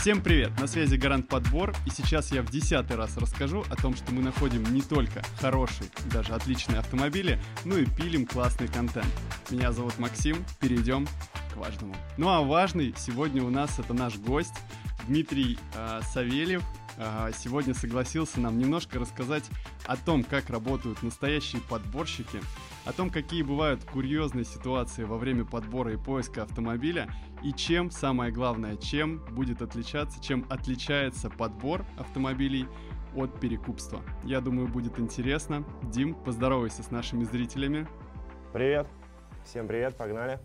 Всем привет! На связи Гарант Подбор, и сейчас я в десятый раз расскажу о том, что мы находим не только хорошие, даже отличные автомобили, но и пилим классный контент. Меня зовут Максим, перейдем к важному. Ну а важный сегодня у нас это наш гость Дмитрий э, Савельев, а, сегодня согласился нам немножко рассказать о том, как работают настоящие подборщики, о том, какие бывают курьезные ситуации во время подбора и поиска автомобиля, и чем, самое главное, чем будет отличаться, чем отличается подбор автомобилей от перекупства. Я думаю, будет интересно. Дим, поздоровайся с нашими зрителями. Привет. Всем привет, погнали.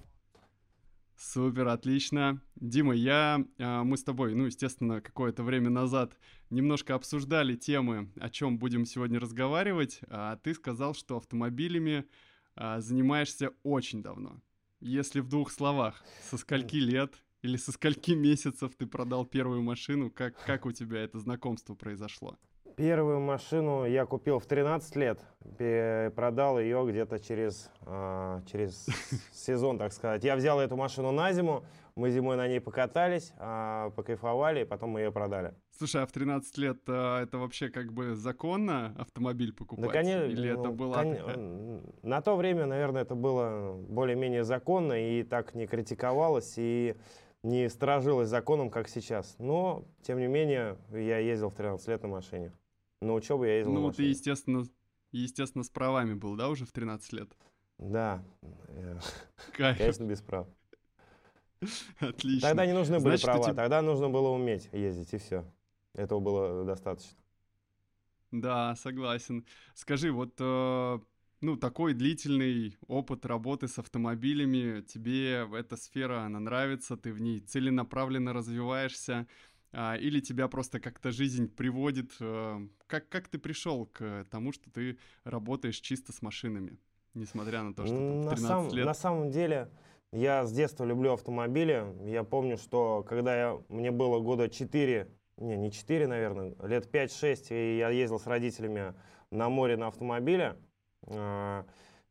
Супер, отлично. Дима, я, а, мы с тобой, ну, естественно, какое-то время назад немножко обсуждали темы, о чем будем сегодня разговаривать. А ты сказал, что автомобилями а, занимаешься очень давно. Если в двух словах, со скольки лет или со скольки месяцев ты продал первую машину, как, как у тебя это знакомство произошло? Первую машину я купил в 13 лет, продал ее где-то через, э, через сезон, так сказать. Я взял эту машину на зиму, мы зимой на ней покатались, э, покайфовали, и потом мы ее продали. Слушай, а в 13 лет э, это вообще как бы законно автомобиль покупать? Да, конечно. Или ну, это было... Кон... На то время, наверное, это было более-менее законно, и так не критиковалось, и не сторожилось законом, как сейчас. Но, тем не менее, я ездил в 13 лет на машине. На учебу я ездил Ну, ты, естественно, естественно, с правами был, да, уже в 13 лет? Да. Кайф. Конечно, без прав. Отлично. Тогда не нужны были Значит, права, тебе... тогда нужно было уметь ездить, и все. Этого было достаточно. Да, согласен. Скажи, вот э, ну, такой длительный опыт работы с автомобилями, тебе эта сфера, она нравится, ты в ней целенаправленно развиваешься, или тебя просто как-то жизнь приводит. Э, как, как ты пришел к тому, что ты работаешь чисто с машинами, несмотря на то, что в 13 на сам, лет? На самом деле, я с детства люблю автомобили. Я помню, что когда я, мне было года 4, не, не 4, наверное, лет 5-6, и я ездил с родителями на море на автомобиле, а,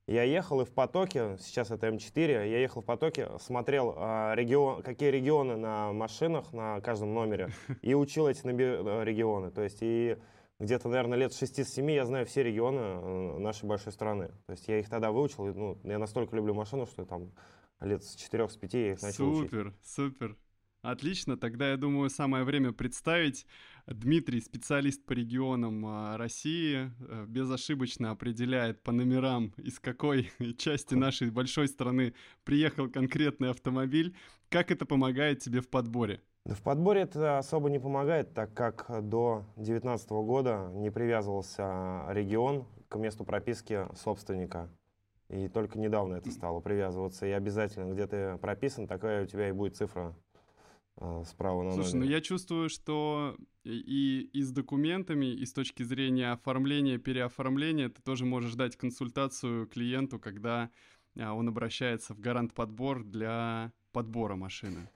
я ехал и в потоке, сейчас это М4, я ехал в потоке, смотрел, а, регион, какие регионы на машинах на каждом номере, и учил эти э, регионы. То есть и где-то, наверное, лет 6-7 я знаю все регионы э, нашей большой страны. То есть я их тогда выучил, ну, я настолько люблю машину, что там лет с 4-5 я их начал супер, учить. Супер, супер. Отлично, тогда я думаю, самое время представить. Дмитрий, специалист по регионам а, России, э, безошибочно определяет по номерам, из какой части нашей большой страны приехал конкретный автомобиль. Как это помогает тебе в подборе? В подборе это особо не помогает, так как до 2019 года не привязывался регион к месту прописки собственника. И только недавно это стало привязываться. И обязательно, где ты прописан, такая у тебя и будет цифра справа на Слушай, номере. ну я чувствую, что и, и с документами, и с точки зрения оформления, переоформления ты тоже можешь дать консультацию клиенту, когда а, он обращается в гарант подбор для подбора машины.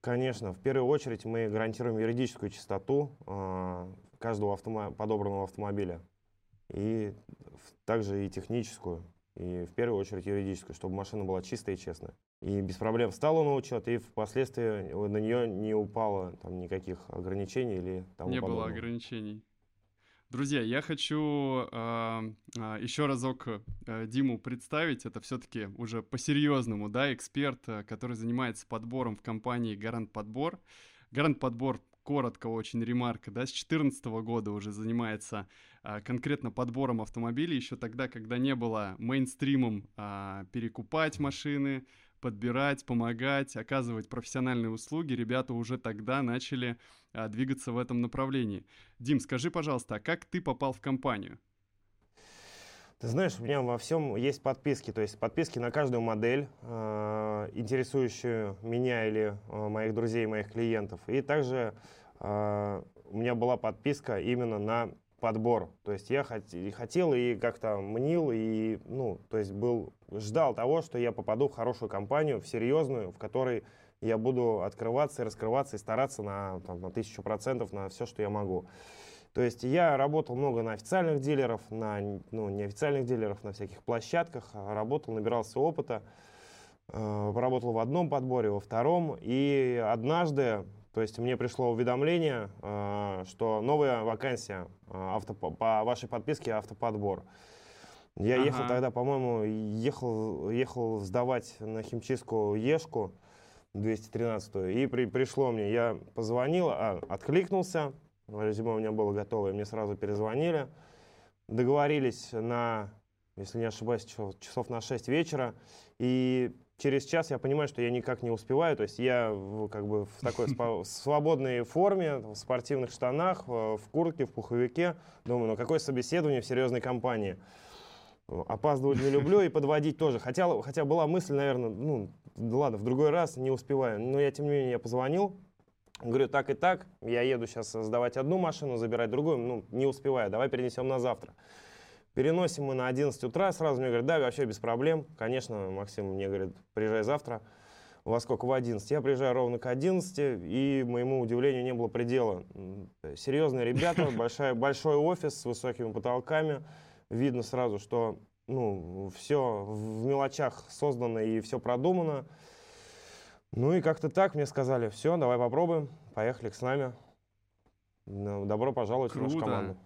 Конечно, в первую очередь мы гарантируем юридическую чистоту э, каждого автомо подобранного автомобиля. И также и техническую, и в первую очередь юридическую, чтобы машина была чистая и честная и без проблем встала на учет, и впоследствии на нее не упало там никаких ограничений или тому Не подобного. было ограничений. Друзья, я хочу э, еще разок э, Диму представить. Это все-таки уже по-серьезному, да, эксперт, э, который занимается подбором в компании Гарант Подбор. Гарант Подбор коротко очень ремарка, да, с 2014 года уже занимается конкретно подбором автомобилей, еще тогда, когда не было мейнстримом а, перекупать машины, подбирать, помогать, оказывать профессиональные услуги, ребята уже тогда начали а, двигаться в этом направлении. Дим, скажи, пожалуйста, а как ты попал в компанию? Ты знаешь, у меня во всем есть подписки, то есть подписки на каждую модель, э, интересующую меня или э, моих друзей, моих клиентов. И также э, у меня была подписка именно на подбор. То есть я хотел и как-то мнил, и, ну, то есть был, ждал того, что я попаду в хорошую компанию, в серьезную, в которой я буду открываться и раскрываться и стараться на, там, на тысячу процентов на все, что я могу. То есть я работал много на официальных дилеров, на ну, неофициальных дилеров, на всяких площадках, работал, набирался опыта, э, работал в одном подборе, во втором, и однажды То есть мне пришло уведомление, э, что новая вакансия э, авто, по вашей подписке автоподбор. Я ага. ехал тогда, по-моему, ехал, ехал сдавать на химчистку Ешку 213 и при, пришло мне, я позвонил, а, откликнулся, резюме у меня было готово, и мне сразу перезвонили, договорились на, если не ошибаюсь, часов на 6 вечера, и через час я понимаю, что я никак не успеваю. То есть я как бы в такой свободной форме, в спортивных штанах, в куртке, в пуховике. Думаю, ну какое собеседование в серьезной компании. Опаздывать не люблю и подводить тоже. Хотя, хотя была мысль, наверное, ну, ладно, в другой раз не успеваю. Но я, тем не менее, я позвонил, говорю, так и так, я еду сейчас сдавать одну машину, забирать другую, ну, не успеваю, давай перенесем на завтра. Переносим мы на 11 утра, сразу мне говорят, да, вообще без проблем. Конечно, Максим мне говорит, приезжай завтра. Во сколько? В 11. Я приезжаю ровно к 11, и моему удивлению не было предела. Серьезные ребята, большая, большой офис с высокими потолками. Видно сразу, что ну, все в мелочах создано и все продумано. Ну и как-то так мне сказали, все, давай попробуем, поехали с нами. Добро пожаловать Круто. в нашу команду.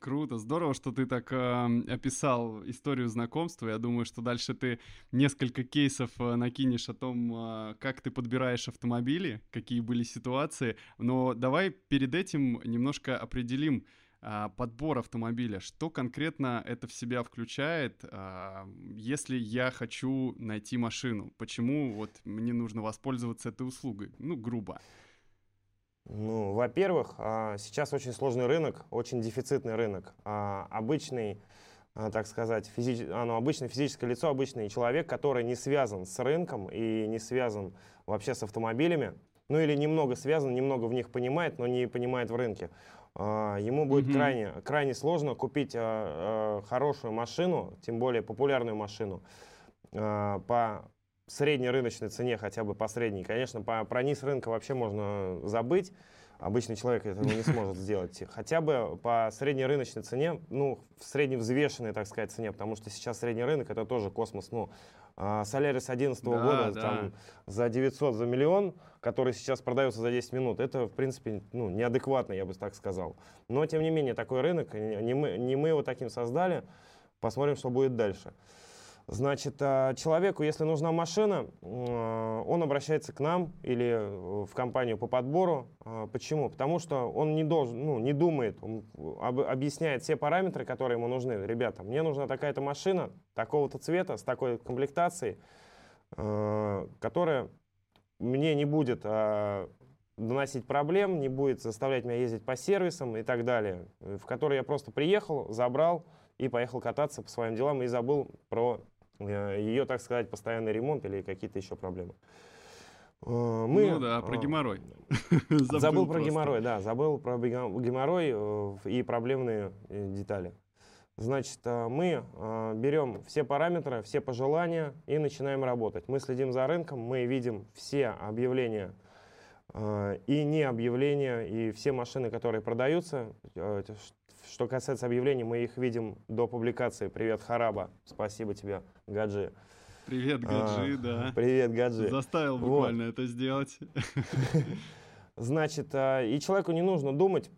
Круто, здорово, что ты так э, описал историю знакомства. Я думаю, что дальше ты несколько кейсов э, накинешь о том, э, как ты подбираешь автомобили, какие были ситуации. Но давай перед этим немножко определим э, подбор автомобиля. Что конкретно это в себя включает, э, если я хочу найти машину? Почему вот мне нужно воспользоваться этой услугой? Ну, грубо. Ну, во-первых, а, сейчас очень сложный рынок, очень дефицитный рынок. А, обычный, а, так сказать, физи... ну, обычное физическое лицо, обычный человек, который не связан с рынком и не связан вообще с автомобилями, ну или немного связан, немного в них понимает, но не понимает в рынке, ему будет mm-hmm. крайне, крайне сложно купить хорошую машину, тем более популярную машину, по средней рыночной цене, хотя бы по средней. Конечно, по, про низ рынка вообще можно забыть. Обычный человек этого не сможет сделать. Хотя бы по средней рыночной цене, ну, в средневзвешенной, так сказать, цене, потому что сейчас средний рынок это тоже космос. Ну, Солярис 2011 да, года да. там за 900, за миллион, который сейчас продается за 10 минут, это, в принципе, ну, неадекватно, я бы так сказал. Но, тем не менее, такой рынок, не мы, не мы его таким создали. Посмотрим, что будет дальше. Значит, а, человеку, если нужна машина, а, он обращается к нам или в компанию по подбору. А, почему? Потому что он не должен, ну, не думает, он объясняет все параметры, которые ему нужны. Ребята, мне нужна такая-то машина, такого-то цвета, с такой комплектацией, которая мне не будет доносить проблем, не будет заставлять меня ездить по сервисам и так далее, в которой я просто приехал, забрал и поехал кататься по своим делам и забыл про Э, ее, так сказать, постоянный ремонт или какие-то еще проблемы. Э, мы, ну да, про э, геморрой. забыл, забыл про геморрой, да, забыл про геморрой и проблемные детали. Значит, мы берем все параметры, все пожелания и начинаем работать. Мы следим за рынком, мы видим все объявления и не объявления, и все машины, которые продаются, что касается объявлений, мы их видим до публикации. Привет, Хараба. Спасибо тебе, Гаджи. Привет, Гаджи, а, да. Привет, Гаджи. Заставил буквально вот. это сделать. Значит, а, и человеку не нужно думать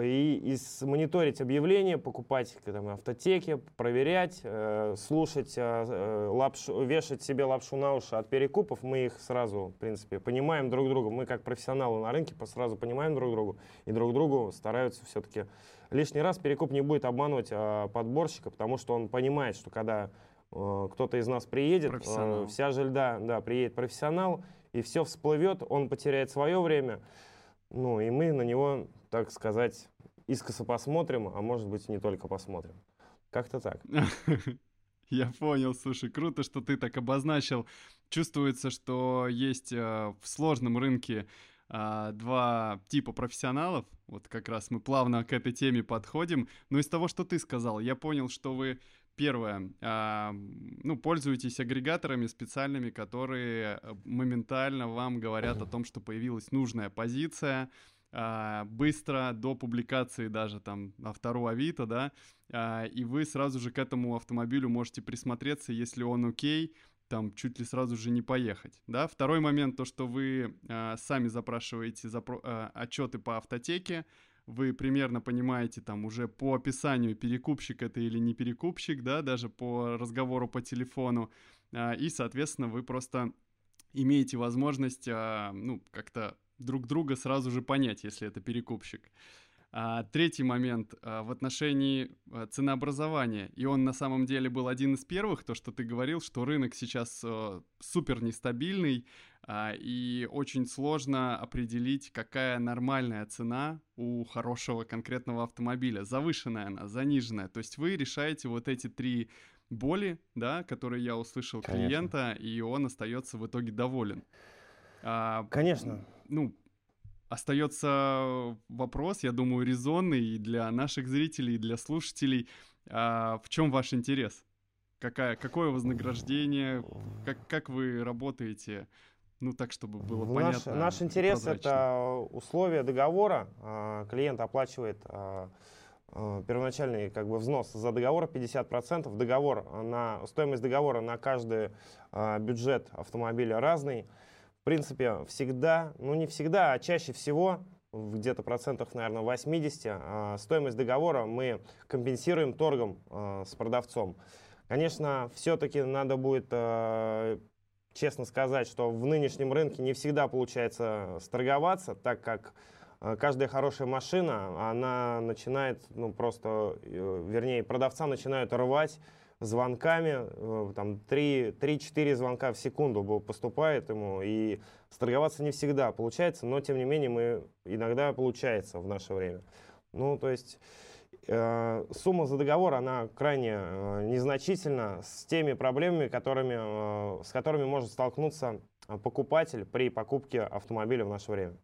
и, и мониторить объявления, покупать там, автотеки, проверять, э, слушать, э, э, лапшу, вешать себе лапшу на уши от перекупов. Мы их сразу, в принципе, понимаем друг друга. Мы как профессионалы на рынке сразу понимаем друг друга и друг другу стараются все-таки лишний раз перекуп не будет обманывать э, подборщика, потому что он понимает, что когда э, кто-то из нас приедет, э, вся жильда, да, приедет профессионал, и все всплывет, он потеряет свое время, ну и мы на него, так сказать, искоса посмотрим, а может быть не только посмотрим. Как-то так. Я понял, слушай, круто, что ты так обозначил. Чувствуется, что есть э, в сложном рынке э, два типа профессионалов. Вот как раз мы плавно к этой теме подходим. Но из того, что ты сказал, я понял, что вы Первое, а, ну, пользуйтесь агрегаторами специальными, которые э, моментально вам говорят о том, что появилась нужная позиция, а, быстро до публикации даже там на второго Авито, да, а, и вы сразу же к этому автомобилю можете присмотреться, если он окей, там чуть ли сразу же не поехать, да. Второй момент, то, что вы э, сами запрашиваете запро- э, отчеты по автотеке, вы примерно понимаете там уже по описанию, перекупщик это или не перекупщик, да, даже по разговору по телефону, э, и, соответственно, вы просто имеете возможность, э, ну, как-то друг друга сразу же понять, если это перекупщик. А, третий момент а, в отношении а, ценообразования. И он на самом деле был один из первых, то, что ты говорил, что рынок сейчас а, супер нестабильный, а, и очень сложно определить, какая нормальная цена у хорошего конкретного автомобиля. Завышенная она, заниженная. То есть вы решаете вот эти три боли, да, которые я услышал Конечно. клиента, и он остается в итоге доволен. А, Конечно. Ну, остается вопрос, я думаю, резонный и для наших зрителей, и для слушателей. А в чем ваш интерес? Какая, какое вознаграждение? Как, как вы работаете? Ну, так, чтобы было наш, понятно. Наш интерес — это условия договора. А, клиент оплачивает а, а, первоначальный как бы, взнос за договор 50%. Договор на, стоимость договора на каждый бюджет автомобиля разный в принципе, всегда, ну не всегда, а чаще всего, где-то процентов, наверное, 80, а, стоимость договора мы компенсируем торгом а, с продавцом. Конечно, все-таки надо будет а, честно сказать, что в нынешнем рынке не всегда получается сторговаться, так как каждая хорошая машина, она начинает, ну просто, э, вернее, продавца начинают рвать звонками, э, там 3-4 звонка в секунду поступает ему, и сторговаться не всегда получается, но тем не менее мы иногда получается в наше время. Ну, то есть э, сумма за договор, она крайне э, незначительна с теми проблемами, которыми, э, с которыми может столкнуться покупатель при покупке автомобиля в наше время.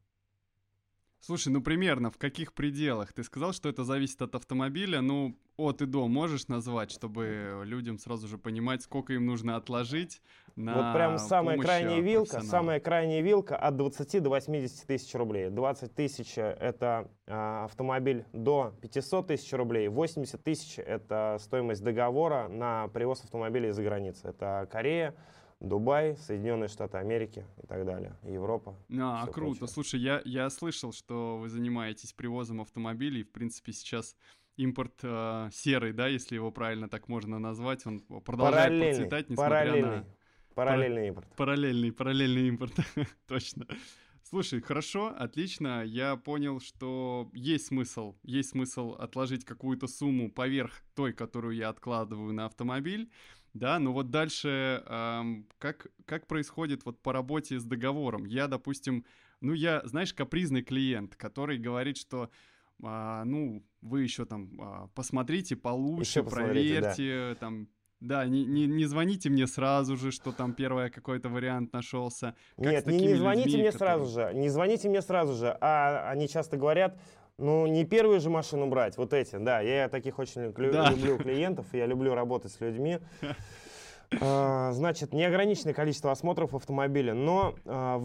Слушай, ну примерно в каких пределах? Ты сказал, что это зависит от автомобиля. Ну, от и до можешь назвать, чтобы людям сразу же понимать, сколько им нужно отложить на Вот прям самая крайняя вилка, самая крайняя вилка от 20 до 80 тысяч рублей. 20 тысяч это э, автомобиль до 500 тысяч рублей, 80 тысяч это стоимость договора на привоз автомобиля из-за границы. Это Корея, Дубай, Соединенные Штаты Америки и так далее, Европа. А, круто. Прочее. Слушай, я, я слышал, что вы занимаетесь привозом автомобилей. В принципе, сейчас импорт э, серый, да, если его правильно так можно назвать, он продолжает параллельный, процветать, несмотря параллельный, на... Параллельный импорт. Параллельный, параллельный импорт, точно. Слушай, хорошо, отлично. Я понял, что есть смысл, есть смысл отложить какую-то сумму поверх той, которую я откладываю на автомобиль. Да, но вот дальше эм, как, как происходит вот по работе с договором? Я, допустим, ну я, знаешь, капризный клиент, который говорит, что а, ну, вы еще там а, посмотрите получше, проверьте, да. там, да, не, не, не звоните мне сразу же, что там первый какой-то вариант нашелся. Как Нет, не, не звоните людьми, мне которые... сразу же, не звоните мне сразу же, а они часто говорят, ну, не первую же машину брать, вот эти, да, я таких очень люблю, да. люблю клиентов, я люблю работать с людьми. А, значит, неограниченное количество осмотров автомобиля, но а,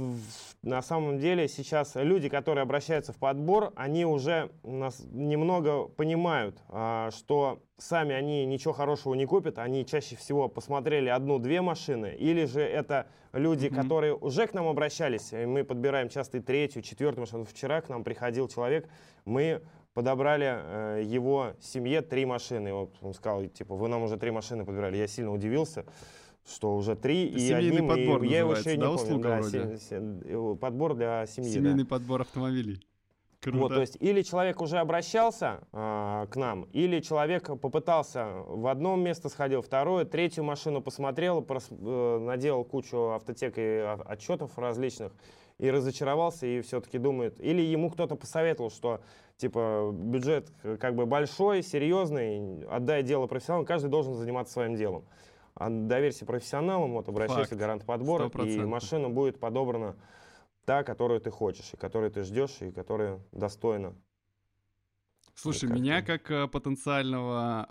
на самом деле сейчас люди, которые обращаются в подбор, они уже нас немного понимают, а, что сами они ничего хорошего не купят, они чаще всего посмотрели одну-две машины, или же это люди, mm-hmm. которые уже к нам обращались, и мы подбираем часто и третью, четвертую машину. Вчера к нам приходил человек, мы подобрали э, его семье три машины. Вот он сказал, типа, вы нам уже три машины подбирали. Я сильно удивился, что уже три. Это и одним, подбор и, я его еще да, не помню. Да, вроде? Се, подбор для семьи. Семейный да. подбор автомобилей. Круто. Вот, то есть или человек уже обращался э, к нам, или человек попытался в одном место сходил, второе, третью машину посмотрел, прос, э, наделал кучу автотек и отчетов различных и разочаровался и все-таки думает, или ему кто-то посоветовал, что типа бюджет э, как бы большой, серьезный, отдай дело профессионалам, каждый должен заниматься своим делом. А доверься профессионалам, вот обращайся Факт. к гарант подбора, 100%. и машина будет подобрана та, которую ты хочешь, и которую ты ждешь, и которая достойна. Слушай, как меня как э, потенциального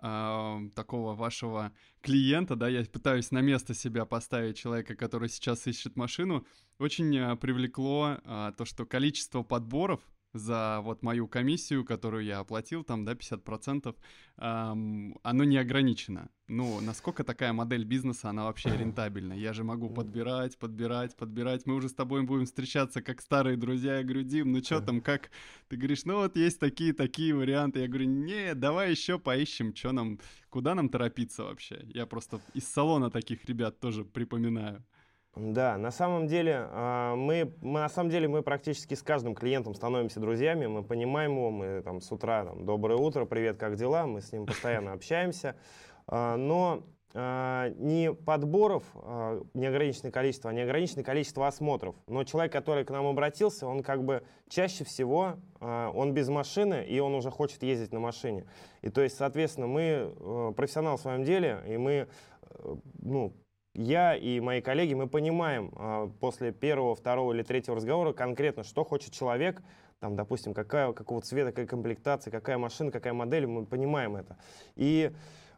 э, такого вашего клиента, да, я пытаюсь на место себя поставить человека, который сейчас ищет машину, очень э, привлекло э, то, что количество подборов за вот мою комиссию, которую я оплатил, там, да, 50%, эм, оно не ограничено. Ну, насколько такая модель бизнеса, она вообще рентабельна? Я же могу подбирать, подбирать, подбирать. Мы уже с тобой будем встречаться как старые друзья. Я говорю, Дим, ну что там, как? Ты говоришь, ну вот есть такие-такие варианты. Я говорю, не, давай еще поищем, что нам, куда нам торопиться вообще. Я просто из салона таких ребят тоже припоминаю. Да, на самом деле а, мы, мы на самом деле мы практически с каждым клиентом становимся друзьями, мы понимаем его, мы там с утра там доброе утро, привет, как дела, мы с ним постоянно общаемся, а, но а, не подборов неограниченное количество, а неограниченное количество осмотров. Но человек, который к нам обратился, он как бы чаще всего, он без машины, и он уже хочет ездить на машине. И то есть, соответственно, мы э, профессионал в своем деле, и мы э, ну, я и мои коллеги, мы понимаем э, после первого, второго или третьего разговора конкретно, что хочет человек, там, допустим, какая, какого цвета, какая комплектация, какая машина, какая модель, мы понимаем это. И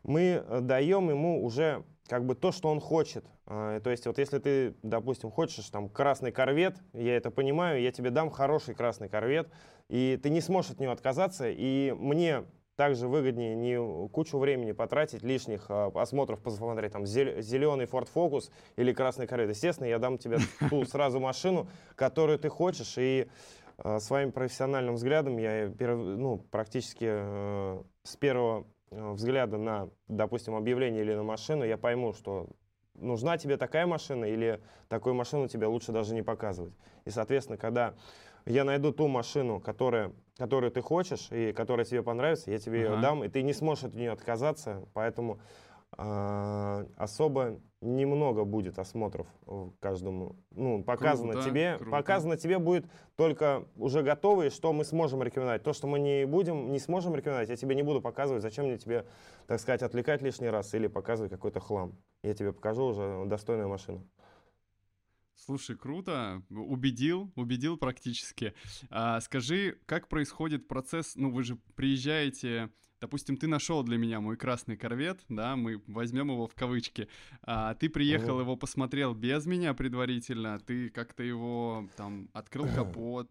мы э, даем ему уже как бы то, что он хочет. Э, то есть вот если ты, допустим, хочешь там красный корвет, я это понимаю, я тебе дам хороший красный корвет, и ты не сможешь от него отказаться, и мне также выгоднее не кучу времени потратить, лишних а, осмотров посмотреть, там, зеленый Ford Focus или красный Corvette. Естественно, я дам тебе ту сразу машину, которую ты хочешь, и а, своим профессиональным взглядом я ну, практически э, с первого э, взгляда на, допустим, объявление или на машину, я пойму, что нужна тебе такая машина или такую машину тебе лучше даже не показывать. И, соответственно, когда я найду ту машину, которая, которую ты хочешь и которая тебе понравится, я тебе ага. ее дам, и ты не сможешь от нее отказаться, поэтому э, особо немного будет осмотров каждому. Ну, показано круто, тебе, круто. показано тебе будет только уже готовые, что мы сможем рекомендовать. То, что мы не будем, не сможем рекомендовать, я тебе не буду показывать. Зачем мне тебе, так сказать, отвлекать лишний раз или показывать какой-то хлам? Я тебе покажу уже достойную машину. Слушай, круто, убедил, убедил практически. А, скажи, как происходит процесс, ну вы же приезжаете, допустим, ты нашел для меня мой красный корвет, да, мы возьмем его в кавычки, а, ты приехал, его посмотрел без меня предварительно, ты как-то его там открыл капот,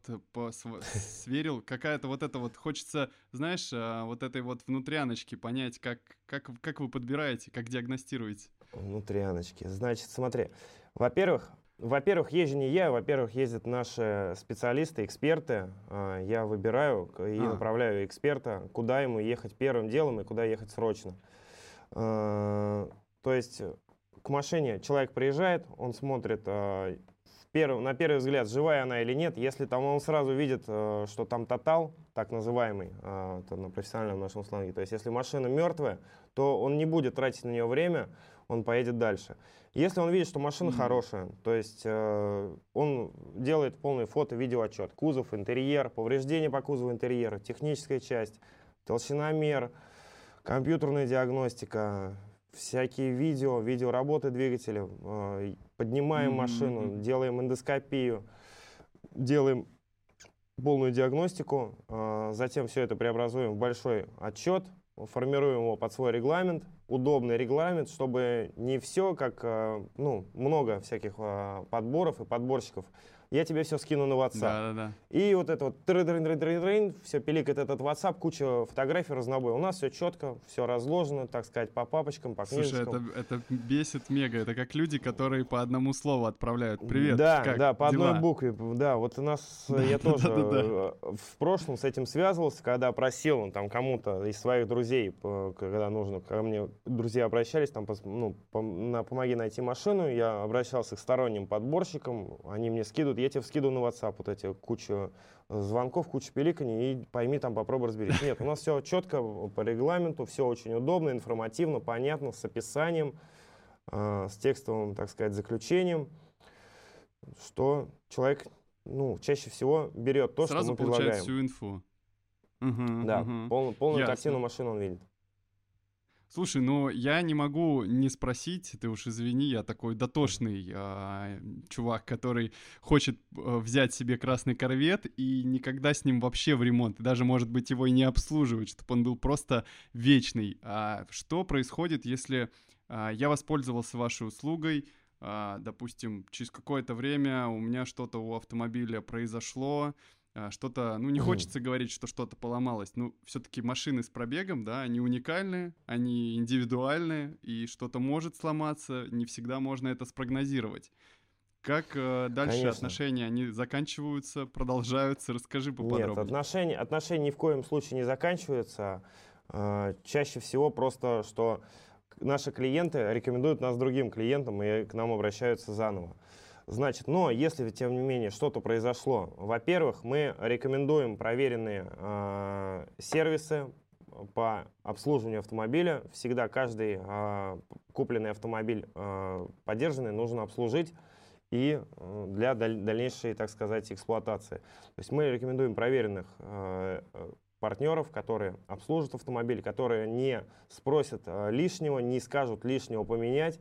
сверил, какая-то вот это вот, хочется, знаешь, а, вот этой вот внутряночки понять, как, как, как вы подбираете, как диагностируете. Внутряночки, значит, смотри, во-первых, во-первых, езжу не я, во-первых, ездят наши специалисты, эксперты. А, я выбираю и а. направляю эксперта, куда ему ехать первым делом и куда ехать срочно. А, то есть к машине человек приезжает, он смотрит перв, на первый взгляд, живая она или нет. Если там он сразу видит, что там тотал, так называемый, это на профессиональном нашем сленге, то есть если машина мертвая, то он не будет тратить на нее время, он поедет дальше. Если он видит, что машина mm-hmm. хорошая, то есть э, он делает полный фото-видеоотчет, кузов, интерьер, повреждения по кузову интерьера, техническая часть, толщиномер, компьютерная диагностика, всякие видео, видеоработы двигателя, э, поднимаем mm-hmm. машину, делаем эндоскопию, делаем полную диагностику, э, затем все это преобразуем в большой отчет, формируем его под свой регламент, удобный регламент, чтобы не все, как, э, ну, много всяких э, подборов и подборщиков, я тебе все скину на WhatsApp. Да, да, да. И вот это вот тры -тры -тры -тры, все пиликает этот WhatsApp, куча фотографий разнобой. У нас все четко, все разложено, так сказать, по папочкам, по книжечкам. Слушай, это, это бесит мега. Это как люди, которые по одному слову отправляют. Привет, Да, как? да, по Дела? одной букве. Да, вот у нас, да, я да, тоже да, да, да. в прошлом с этим связывался, когда просил там кому-то из своих друзей, когда нужно, ко мне друзья обращались, там, ну, помоги найти машину, я обращался к сторонним подборщикам, они мне скидывают, я тебе вскидываю на WhatsApp вот эти кучу э, звонков, кучу пиликаний, и пойми там, попробуй разберись. Нет, у нас все четко по регламенту, все очень удобно, информативно, понятно, с описанием, э, с текстовым, так сказать, заключением, что человек, ну, чаще всего берет то, Сразу что мы предлагаем. Сразу получает всю инфу. Угу, да, угу. Пол, полную Ясно. картину машины он видит. Слушай, ну я не могу не спросить, ты уж извини, я такой дотошный э, чувак, который хочет э, взять себе красный корвет и никогда с ним вообще в ремонт, и даже, может быть, его и не обслуживать, чтобы он был просто вечный. А что происходит, если э, я воспользовался вашей услугой, э, допустим, через какое-то время у меня что-то у автомобиля произошло, что-то, ну, не хочется говорить, что что-то поломалось, ну, все-таки машины с пробегом, да, они уникальны, они индивидуальны, и что-то может сломаться, не всегда можно это спрогнозировать. Как э, дальше Конечно. отношения, они заканчиваются, продолжаются? Расскажи поподробнее. Нет, отношения, отношения ни в коем случае не заканчиваются. Э, чаще всего просто, что наши клиенты рекомендуют нас другим клиентам и к нам обращаются заново. Значит, но если, тем не менее, что-то произошло, во-первых, мы рекомендуем проверенные э, сервисы по обслуживанию автомобиля. Всегда каждый э, купленный автомобиль э, поддержанный нужно обслужить и для даль дальнейшей, так сказать, эксплуатации. То есть мы рекомендуем проверенных э, партнеров, которые обслужат автомобиль, которые не спросят лишнего, не скажут лишнего поменять,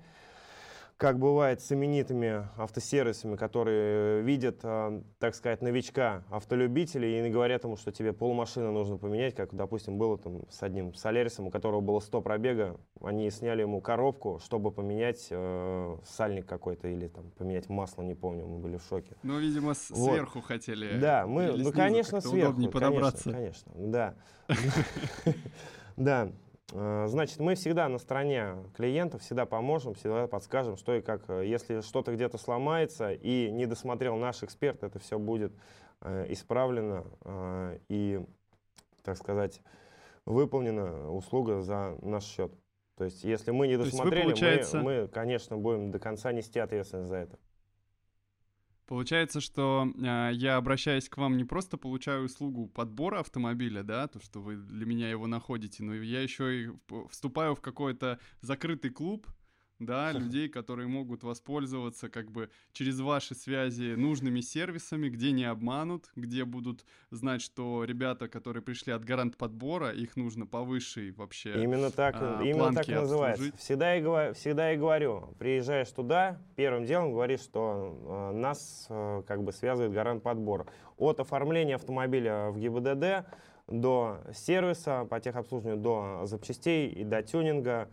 как бывает с именитыми автосервисами, которые видят, э, так сказать, новичка автолюбителей и говорят ему, что тебе полмашины нужно поменять, как, допустим, было там с одним Солярисом, у которого было 100 пробега, они сняли ему коробку, чтобы поменять э, сальник какой-то или там поменять масло, не помню, мы были в шоке. Ну, видимо, вот. сверху хотели. Да, мы, ну, снизу, конечно, сверху, конечно, конечно, да. Да, Э, значит, мы всегда на стороне клиентов, всегда поможем, всегда подскажем, что и как. Если что-то где-то сломается и не досмотрел наш эксперт, это все будет э, исправлено э, и, так сказать, выполнена услуга за наш счет. То есть, если мы не досмотрели, получается... мы, мы, конечно, будем до конца нести ответственность за это. Получается, что э, я, обращаясь к вам, не просто получаю услугу подбора автомобиля, да, то, что вы для меня его находите, но я еще и вступаю в какой-то закрытый клуб, да, людей, которые могут воспользоваться как бы через ваши связи нужными сервисами, где не обманут, где будут знать, что ребята, которые пришли от гарант подбора, их нужно по высшей вообще Именно так, а, именно так и называется. Всегда я, всегда я говорю, приезжаешь туда, первым делом говоришь, что э, нас э, как бы связывает гарант подбора. От оформления автомобиля в ГИБДД до сервиса по техобслуживанию, до запчастей и до тюнинга,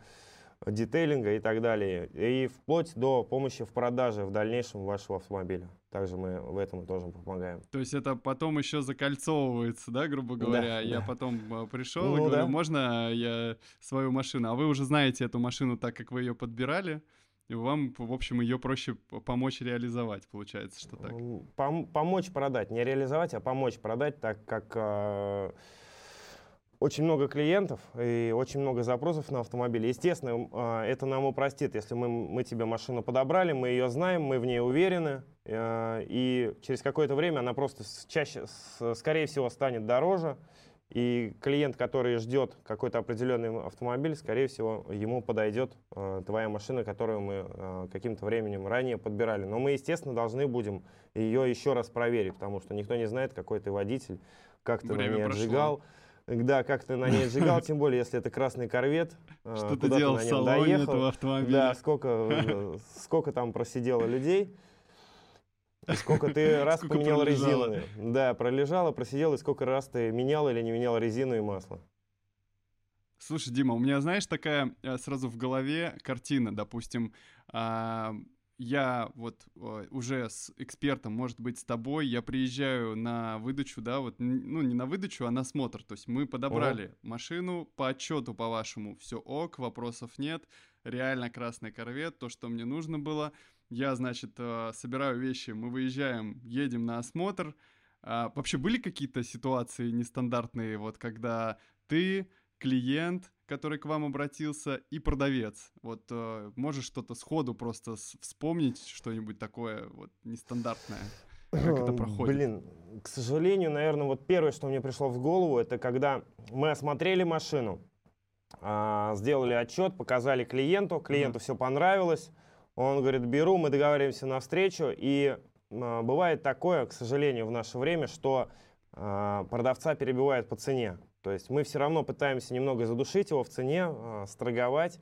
детейлинга и так далее. И вплоть до помощи в продаже в дальнейшем вашего автомобиля. Также мы в этом тоже помогаем. То есть это потом еще закольцовывается, да, грубо говоря? Да, я да. потом э, пришел ну, и говорю, да. можно я свою машину? А вы уже знаете эту машину так, как вы ее подбирали? И вам, в общем, ее проще помочь реализовать, получается, что так? Пом помочь продать, не реализовать, а помочь продать, так как э, очень много клиентов и очень много запросов на автомобиль. Естественно, а, это нам упростит, если мы, мы тебе машину подобрали, мы ее знаем, мы в ней уверены, а, и через какое-то время она просто чаще, скорее всего, станет дороже, и клиент, который ждет какой-то определенный автомобиль, скорее всего, ему подойдет э, твоя машина, которую мы э, каким-то временем ранее подбирали. Но мы, естественно, должны будем ее еще раз проверить, потому что никто не знает, какой ты водитель, как ты Время на ней прошло. Да, как ты на ней сжигал, тем более, если это красный корвет. А, Что ты делал в салоне доехал, этого автомобиля? Да, сколько, э, сколько там просидело людей. И сколько ты раз сколько поменял пролежало. резину. Да, пролежало, просидел, и сколько раз ты менял или не менял резину и масло. Слушай, Дима, у меня, знаешь, такая э, сразу в голове картина, допустим, а, я вот уже с экспертом, может быть, с тобой, я приезжаю на выдачу, да, вот, ну, не на выдачу, а на смотр. То есть мы подобрали О. машину по отчету, по-вашему, все ок, вопросов нет, реально красный корвет, то, что мне нужно было. Я, значит, э, собираю вещи, мы выезжаем, едем на осмотр. А, вообще были какие-то ситуации нестандартные, вот когда ты, клиент, который к вам обратился, и продавец. Вот э, можешь что-то сходу просто вспомнить, что-нибудь такое вот нестандартное? Как это проходит? Блин, к сожалению, наверное, вот первое, что мне пришло в голову, это когда мы осмотрели машину, э, сделали отчет, показали клиенту, клиенту mm-hmm. все понравилось, он говорит, беру, мы договариваемся на встречу, и э, бывает такое, к сожалению, в наше время, что э, продавца перебивают по цене. То есть мы все равно пытаемся немного задушить его в цене, э, строговать,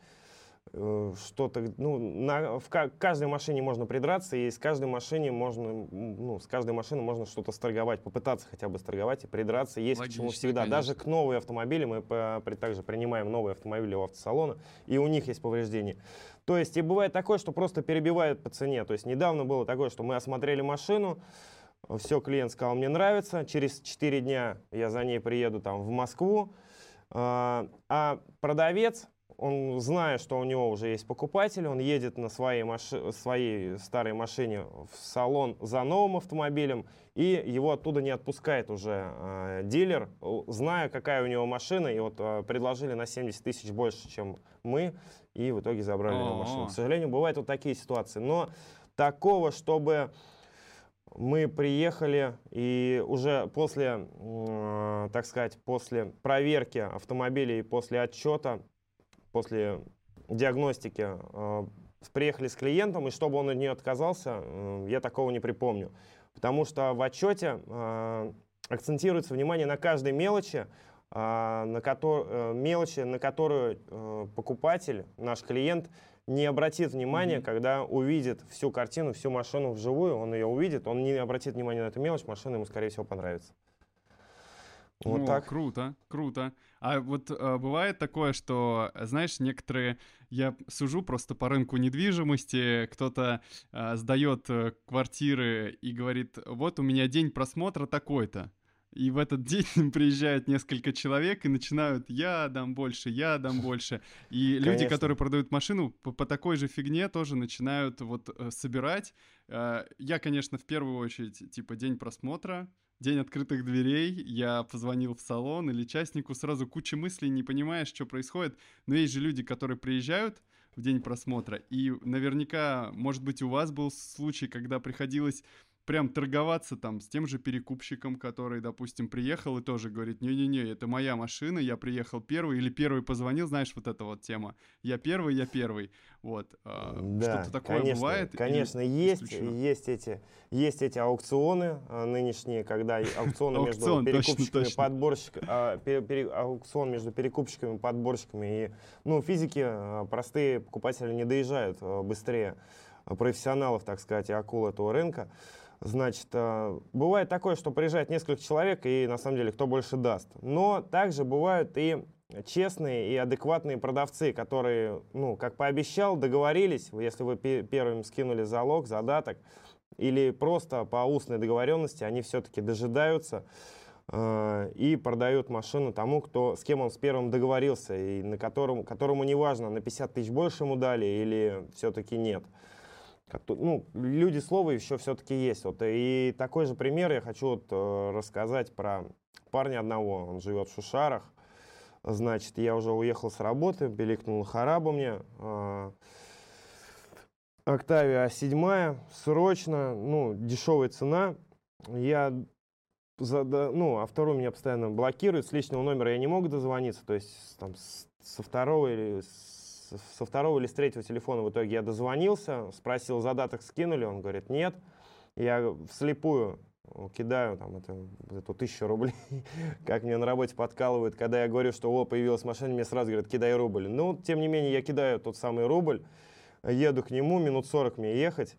э, что-то, ну, на, в каждой машине можно придраться, и с каждой машине можно, ну, с каждой машины можно что-то сторговать, попытаться хотя бы сторговать и придраться. Есть Логично, к чему всегда. Конечно. Даже к новым автомобилям мы по, при, также принимаем новые автомобили у автосалона, и у них есть повреждения. То есть и бывает такое, что просто перебивают по цене. То есть недавно было такое, что мы осмотрели машину, Все, клиент сказал, мне нравится. Через 4 дня я за ней приеду там в Москву. А, а продавец он, зная, что у него уже есть покупатель, он едет на своей, маши своей старой машине в салон за новым автомобилем, и его оттуда не отпускает уже э, дилер, зная, какая у него машина, и вот э, предложили на 70 тысяч больше, чем мы, и в итоге забрали его машину. К сожалению, бывают вот такие ситуации. Но такого, чтобы мы приехали и уже после, э, так сказать, после проверки автомобилей, после отчета после диагностики э, приехали с клиентом, и чтобы он от нее отказался, э, я такого не припомню. Потому что в отчете акцентируется внимание на каждой мелочи, на ко- мелочи, на которую покупатель, наш клиент, не обратит внимания, mm-hmm. когда увидит всю картину, всю машину вживую, он ее увидит, он не обратит внимания на эту мелочь, машина ему, скорее всего, понравится. Вот О, так. Круто, круто. А вот э, бывает такое, что, знаешь, некоторые, я сужу просто по рынку недвижимости, кто-то э, сдает э, квартиры и говорит, вот у меня день просмотра такой-то. И в этот день приезжают несколько человек и начинают «я дам больше, я дам больше». И Конечно. люди, которые продают машину, по, по такой же фигне тоже начинают вот э, собирать. Э, я, конечно, в первую очередь, типа, день просмотра, день открытых дверей, я позвонил в салон или частнику, сразу куча мыслей, не понимаешь, что происходит. Но есть же люди, которые приезжают в день просмотра, и наверняка, может быть, у вас был случай, когда приходилось прям торговаться там с тем же перекупщиком, который, допустим, приехал и тоже говорит, не-не-не, это моя машина, я приехал первый, или первый позвонил, знаешь, вот эта вот тема, я первый, я первый, вот. А, да, Что-то такое конечно, бывает? Конечно, есть, есть эти, есть эти аукционы а, нынешние, когда аукционы между перекупщиками, подборщиками, аукцион между перекупщиками и подборщиками, и, ну, физики, а, простые покупатели не доезжают быстрее профессионалов, так сказать, и акул этого рынка. Значит, э, бывает такое, что приезжает несколько человек, и на самом деле кто больше даст. Но также бывают и честные и адекватные продавцы, которые, ну, как пообещал, договорились, если вы первым скинули залог, задаток, или просто по устной договоренности, они все-таки дожидаются э, и продают машину тому, кто, с кем он с первым договорился, и на котором, которому не важно, на 50 тысяч больше ему дали или все-таки нет ну, люди слова еще все-таки есть. Вот, и такой же пример я хочу вот, э, рассказать про парня одного. Он живет в Шушарах. Значит, я уже уехал с работы, пиликнул Харабу мне. Э, Октавия 7 срочно, ну, дешевая цена. Я за, ну, а второй меня постоянно блокирует, с личного номера я не могу дозвониться, то есть там со второго или с со второго или с третьего телефона в итоге я дозвонился, спросил, задаток скинули, он говорит, нет. Я вслепую кидаю там это, эту тысячу рублей, как мне на работе подкалывают, когда я говорю, что о, появилась машина, мне сразу говорят, кидай рубль. Ну, тем не менее, я кидаю тот самый рубль, еду к нему, минут 40 мне ехать,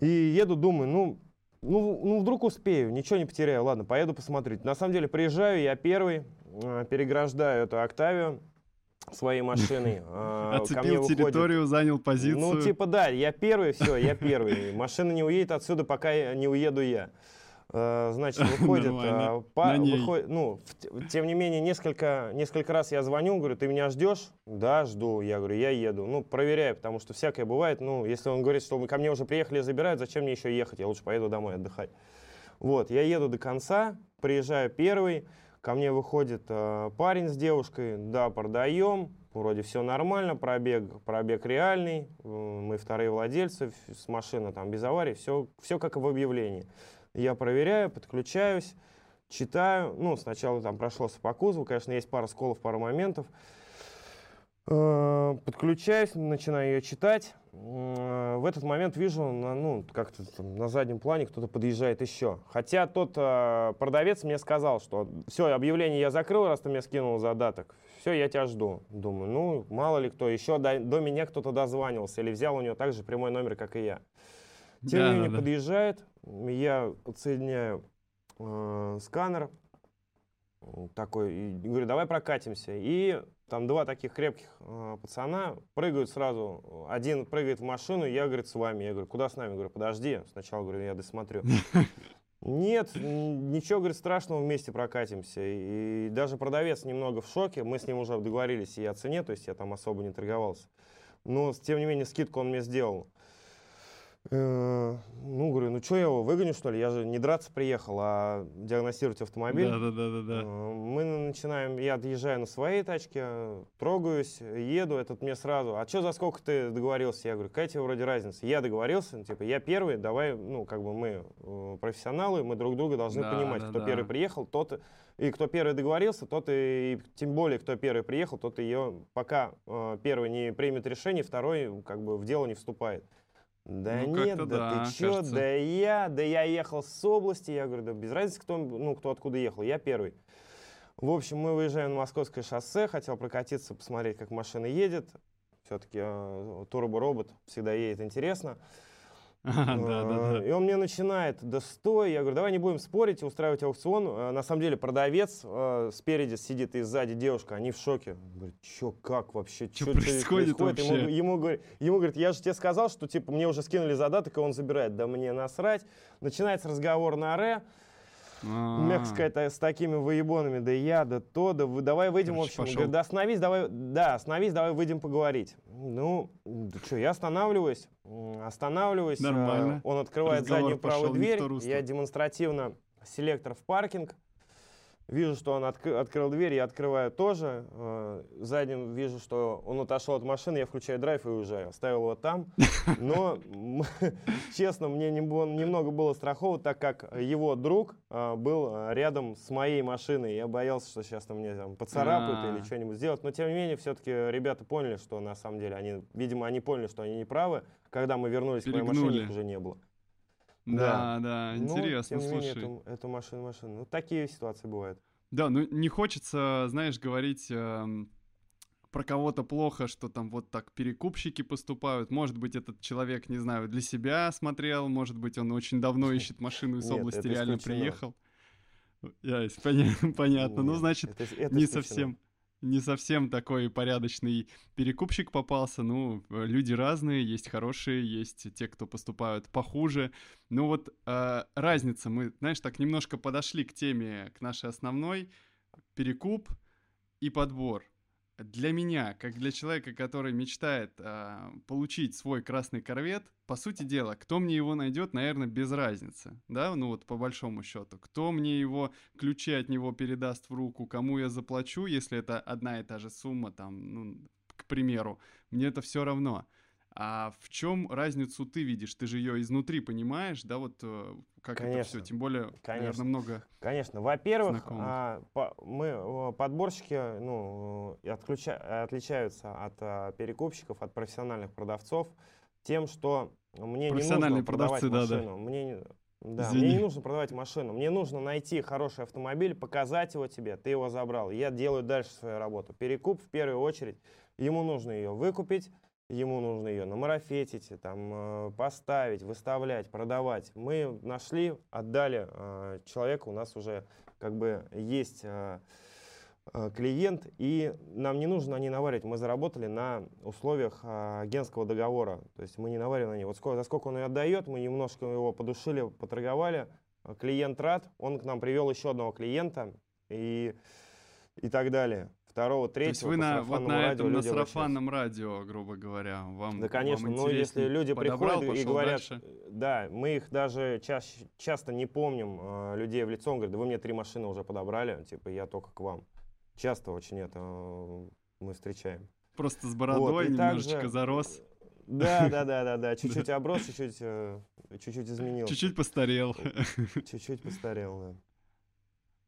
и еду, думаю, ну, ну, ну, вдруг успею, ничего не потеряю, ладно, поеду посмотреть. На самом деле, приезжаю, я первый, э, переграждаю эту Октавию, своей машиной. А, Оцепил территорию, занял позицию. Ну, типа, да, я первый, все, я первый. Машина не уедет отсюда, пока не уеду я. А, значит, выходит, а, по, выходит, ну, тем не менее, несколько, несколько раз я звоню, говорю, ты меня ждешь? Да, жду. Я говорю, я еду. Ну, проверяю, потому что всякое бывает. Ну, если он говорит, что мы ко мне уже приехали и забирают, зачем мне еще ехать? Я лучше поеду домой отдыхать. Вот, я еду до конца, приезжаю первый, Ко мне выходит э, парень с девушкой, да, продаем, вроде все нормально, пробег, пробег реальный, э, мы вторые владельцы, с машины там без аварий, все, все как в объявлении. Я проверяю, подключаюсь, читаю, ну, сначала там прошлось по кузову, конечно, есть пара сколов, пара моментов, Э, подключаюсь, начинаю ее читать. В этот момент вижу, ну, как-то на заднем плане кто-то подъезжает еще. Хотя тот э, продавец мне сказал, что все, объявление я закрыл, раз ты мне скинул задаток. Все, я тебя жду. Думаю, ну, мало ли кто, еще до, до меня кто-то дозванивался или взял у него также прямой номер, как и я. Тем не менее, да, подъезжает, я подсоединяю э, сканер, такой, и говорю, давай прокатимся. И там два таких крепких э, пацана прыгают сразу. Один прыгает в машину, я, говорит, с вами. Я говорю, куда с нами? Я говорю, подожди. Сначала, говорю, я досмотрю. Нет, ничего, говорит, страшного, вместе прокатимся. И даже продавец немного в шоке. Мы с ним уже договорились и о цене, то есть я там особо не торговался. Но, тем не менее, скидку он мне сделал. Э, ну, говорю, ну что я его выгоню, что ли? Я же не драться приехал, а диагностировать автомобиль. Да, да, да, да, да. Мы начинаем, я отъезжаю на своей тачке, трогаюсь, еду, этот мне сразу, а что за сколько ты договорился? Я говорю, какая тебе вроде разница? Я договорился, ну, типа, я первый, давай, ну, как бы мы э, профессионалы, мы друг друга должны да, понимать, да, кто да. первый приехал, тот, и кто первый договорился, тот и, тем более, кто первый приехал, тот ее, пока э, первый не примет решение, второй, как бы, в дело не вступает. Да ну, нет, да, да, ты чё, кажется... да я, да я ехал с области, я говорю, да без разницы, кто, ну, кто откуда ехал, я первый. В общем, мы выезжаем на Московское шоссе, хотел прокатиться, посмотреть, как машина едет. Все-таки э, турбо-робот всегда едет интересно. А, и он мне начинает, да стой, я говорю, давай не будем спорить, устраивать аукцион. А, на самом деле продавец а, спереди сидит и сзади девушка, они в шоке. Говорит, что, как вообще, что происходит, вообще? Ему, ему, говорит, ему говорит, я же тебе сказал, что типа мне уже скинули задаток, и он забирает. Да мне насрать. Начинается разговор на ре. А-а-а. мягко сказать, с такими выебонами, да я, да то, да вы, давай выйдем, Короче, в общем, говорит, да остановись, давай, да, остановись, давай выйдем поговорить. Ну, да что, я останавливаюсь, останавливаюсь, Нормально. он открывает Разговор заднюю правую дверь, я демонстративно селектор в паркинг, Вижу, что он отк открыл дверь, я открываю тоже. Э, задним вижу, что он отошел от машины, я включаю драйв и уезжаю. Оставил его там. Но, честно, мне немного было страхово, так как его друг э, был рядом с моей машиной. Я боялся, что сейчас там мне там, поцарапают или что-нибудь сделать. Но, тем не менее, все-таки ребята поняли, что на самом деле они, видимо, они поняли, что они не правы. Когда мы вернулись к моей машине, их уже не было. Да, да, ну, интересно, ну, слушай. Менее, эту, эту машину, машину. Ну, такие ситуации бывают. Да, ну не хочется, знаешь, говорить э, про кого-то плохо, что там вот так перекупщики поступают. Может быть, этот человек, не знаю, для себя смотрел, может быть, он очень давно ищет машину из области, реально приехал. Я, понятно. Ну, значит, не совсем не совсем такой порядочный перекупщик попался. Ну, э, люди разные, есть хорошие, есть те, кто поступают похуже. Ну вот э, разница, мы, знаешь, так немножко подошли к теме, к нашей основной, перекуп и подбор для меня, как для человека, который мечтает э, получить свой красный корвет, по сути дела, кто мне его найдет, наверное, без разницы, да, ну вот по большому счету. Кто мне его, ключи от него передаст в руку, кому я заплачу, если это одна и та же сумма, там, ну, к примеру, мне это все равно. А в чем разницу ты видишь? Ты же ее изнутри понимаешь, да, вот э, как Конечно. это все, тем более, Конечно. наверное, много. Конечно. Во-первых, а, по, мы подборщики, ну, отключа, отличаются от а, перекупщиков, от профессиональных продавцов тем, что мне не нужно продавать да, машину. Да. Мне не, да, мне не нужно продавать машину. Мне нужно найти хороший автомобиль, показать его тебе, ты его забрал. Я делаю дальше свою работу. Перекуп в первую очередь. Ему нужно ее выкупить, ему нужно ее намарафетить, там, э, поставить, выставлять, продавать. Мы нашли, отдали э, человеку, у нас уже как бы есть э, клиент, и нам не нужно не наваривать. Мы заработали на условиях агентского договора. То есть мы не навариваем на них. Вот сколько, за сколько он ее отдает, мы немножко его подушили, поторговали. Клиент рад, он к нам привел еще одного клиента и, и так далее второго, третьего. То есть вы на, вот на этом, на сарафанном радио, грубо говоря, вам Да, конечно, вам но если люди подобрал, приходят и говорят, дальше. да, мы их даже чаще, часто не помним, э, людей в лицо, он говорит, да вы мне три машины уже подобрали, типа я только к вам. Часто очень это э, мы встречаем. Просто с бородой вот, немножечко также, зарос. Да, да, да, да, да. Чуть-чуть оброс, чуть-чуть, э, чуть-чуть изменился. Чуть-чуть постарел. Чуть-чуть постарел, да.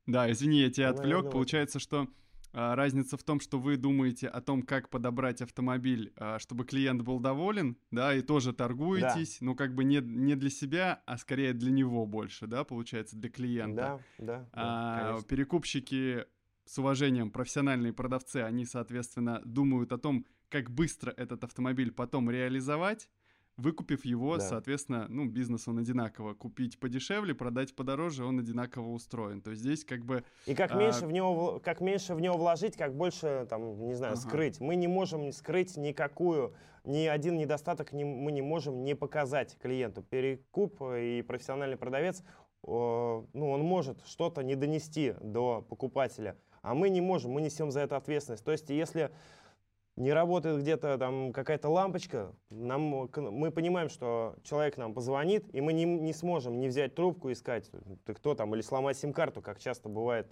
Да, извини, я тебя отвлек. Получается, что разница в том, что вы думаете о том, как подобрать автомобиль, а, чтобы клиент был доволен, да, и тоже торгуетесь, да. но как бы не, не для себя, а скорее для него больше, да, получается, для клиента. Да, да. А, да перекупщики с уважением, профессиональные продавцы, они, соответственно, думают о том, как быстро этот автомобиль потом реализовать, Выкупив его, да. соответственно, ну, бизнес он одинаково. Купить подешевле, продать подороже, он одинаково устроен. То есть здесь как бы... И как, а... меньше, в него, как меньше в него вложить, как больше, там, не знаю, ага. скрыть. Мы не можем скрыть никакую, ни один недостаток не, мы не можем не показать клиенту. Перекуп и профессиональный продавец, ну, он может что-то не донести до покупателя, а мы не можем, мы несем за это ответственность. То есть если не работает где-то там какая-то лампочка, нам, мы понимаем, что человек нам позвонит, и мы не, не сможем не взять трубку и сказать, ты кто там, или сломать сим-карту, как часто бывает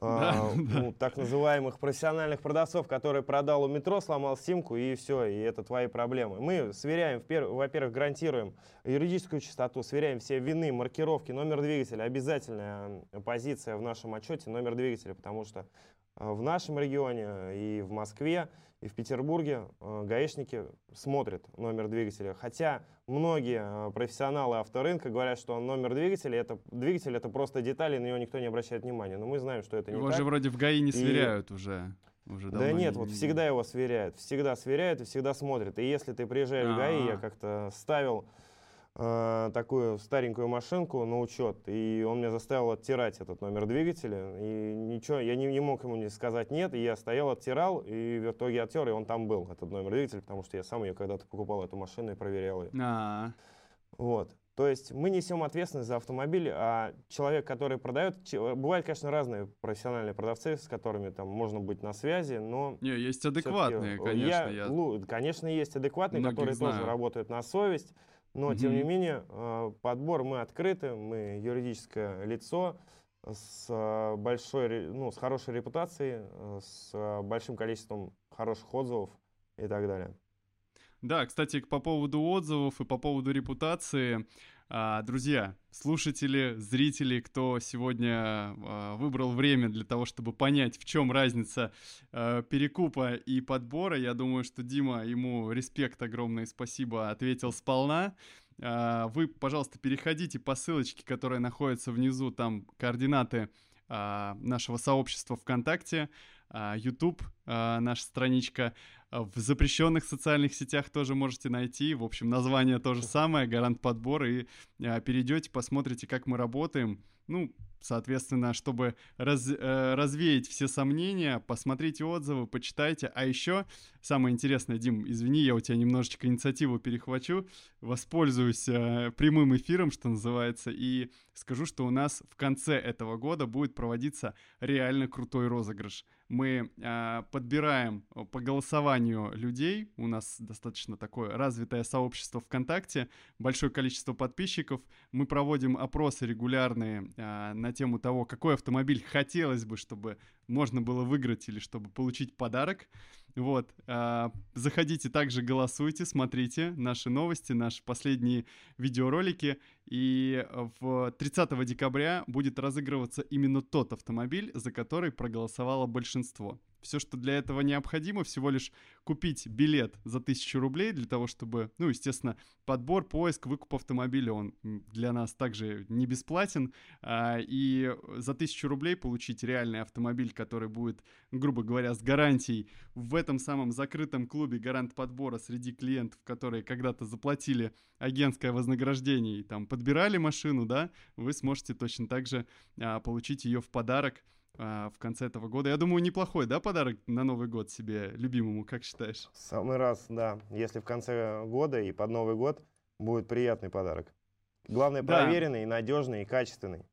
да, э, да. Ну, так называемых профессиональных продавцов, который продал у метро, сломал симку, и все, и это твои проблемы. Мы сверяем, во-первых, гарантируем юридическую чистоту, сверяем все вины, маркировки, номер двигателя, обязательная позиция в нашем отчете, номер двигателя, потому что в нашем регионе и в Москве и в Петербурге э, гаишники смотрят номер двигателя. Хотя многие э, профессионалы авторынка говорят, что номер двигателя это двигатель это просто детали, на него никто не обращает внимания. Но мы знаем, что это не его так. же вроде в ГАИ не сверяют и... уже. Уже да нет, вот всегда его сверяют, всегда сверяют и всегда смотрят. И если ты приезжаешь А-а-а. в ГАИ, я как-то ставил э, такую старенькую машинку на учет, и он меня заставил оттирать этот номер двигателя, и ничего, я не, не мог ему не сказать нет, и я стоял, оттирал, и в итоге оттер, и он там был, этот номер двигателя, потому что я сам ее когда-то покупал, эту машину, и проверял ее. А-а-а. Вот. То есть мы несем ответственность за автомобиль, а человек, который продает, бывают, конечно, разные профессиональные продавцы, с которыми там можно быть на связи, но... Не, есть адекватные, конечно. Я, я... Конечно, есть адекватные, которые знаю. тоже работают на совесть, но, угу. тем не менее, э, подбор мы открыты, мы юридическое лицо с, э, большой, ну, с хорошей репутацией, э, с большим количеством хороших отзывов и так далее. Да, кстати, по поводу отзывов и по поводу репутации, а, друзья, слушатели, зрители, кто сегодня а, выбрал время для того, чтобы понять, в чем разница а, перекупа и подбора, я думаю, что Дима, ему респект огромное спасибо, ответил сполна. Вы, пожалуйста, переходите по ссылочке, которая находится внизу, там координаты нашего сообщества ВКонтакте, YouTube, наша страничка. А, в запрещенных социальных сетях тоже можете найти. В общем, название то же самое, гарант подбор. И а, перейдете, посмотрите, как мы работаем. Ну, соответственно, чтобы раз, э, развеять все сомнения, посмотрите отзывы, почитайте. А еще самое интересное, Дим, извини, я у тебя немножечко инициативу перехвачу, воспользуюсь э, прямым эфиром, что называется, и скажу, что у нас в конце этого года будет проводиться реально крутой розыгрыш мы э, подбираем по голосованию людей. У нас достаточно такое развитое сообщество ВКонтакте, большое количество подписчиков. Мы проводим опросы регулярные э, на тему того, какой автомобиль хотелось бы, чтобы можно было выиграть или чтобы получить подарок. Вот, э, заходите также, голосуйте, смотрите наши новости, наши последние видеоролики. И в 30 декабря будет разыгрываться именно тот автомобиль, за который проголосовало большинство. Все, что для этого необходимо, всего лишь купить билет за 1000 рублей для того, чтобы, ну, естественно, подбор, поиск, выкуп автомобиля, он для нас также не бесплатен. А, и за 1000 рублей получить реальный автомобиль, который будет, грубо говоря, с гарантией в этом самом закрытом клубе гарант подбора среди клиентов, которые когда-то заплатили агентское вознаграждение и там подбирали машину, да, вы сможете точно так же а, получить ее в подарок а, в конце этого года. Я думаю, неплохой, да, подарок на Новый год себе любимому, как считаешь? Самый раз, да. Если в конце года и под Новый год будет приятный подарок. Главное, да. проверенный, надежный и качественный.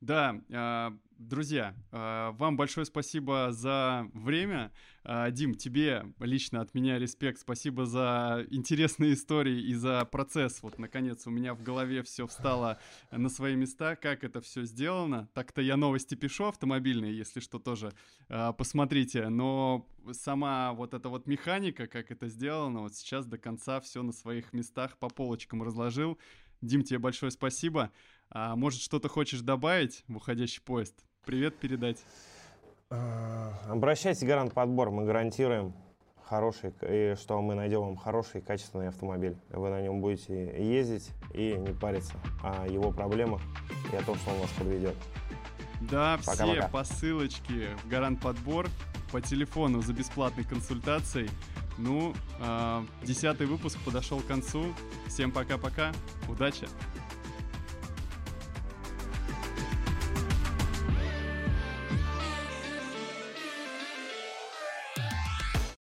Да, а, друзья, а, вам большое спасибо за время. А, Дим, тебе лично от меня респект. Спасибо за интересные истории и за процесс. Вот, наконец, у меня в голове все встало на свои места, как это все сделано. Так-то я новости пишу автомобильные, если что, тоже посмотрите. Но сама вот эта вот механика, как это сделано, вот сейчас до конца все на своих местах по полочкам разложил. Дим, тебе большое спасибо. А может, что-то хочешь добавить в уходящий поезд? Привет передать. А, обращайтесь Гарант Подбор, мы гарантируем хороший, и что мы найдем вам хороший, качественный автомобиль. Вы на нем будете ездить и не париться о его проблемах и о том, что он вас подведет. Да, пока, все по ссылочке в Гарант Подбор по телефону за бесплатной консультацией Ну, э, десятый выпуск подошел к концу. Всем пока-пока. Удачи!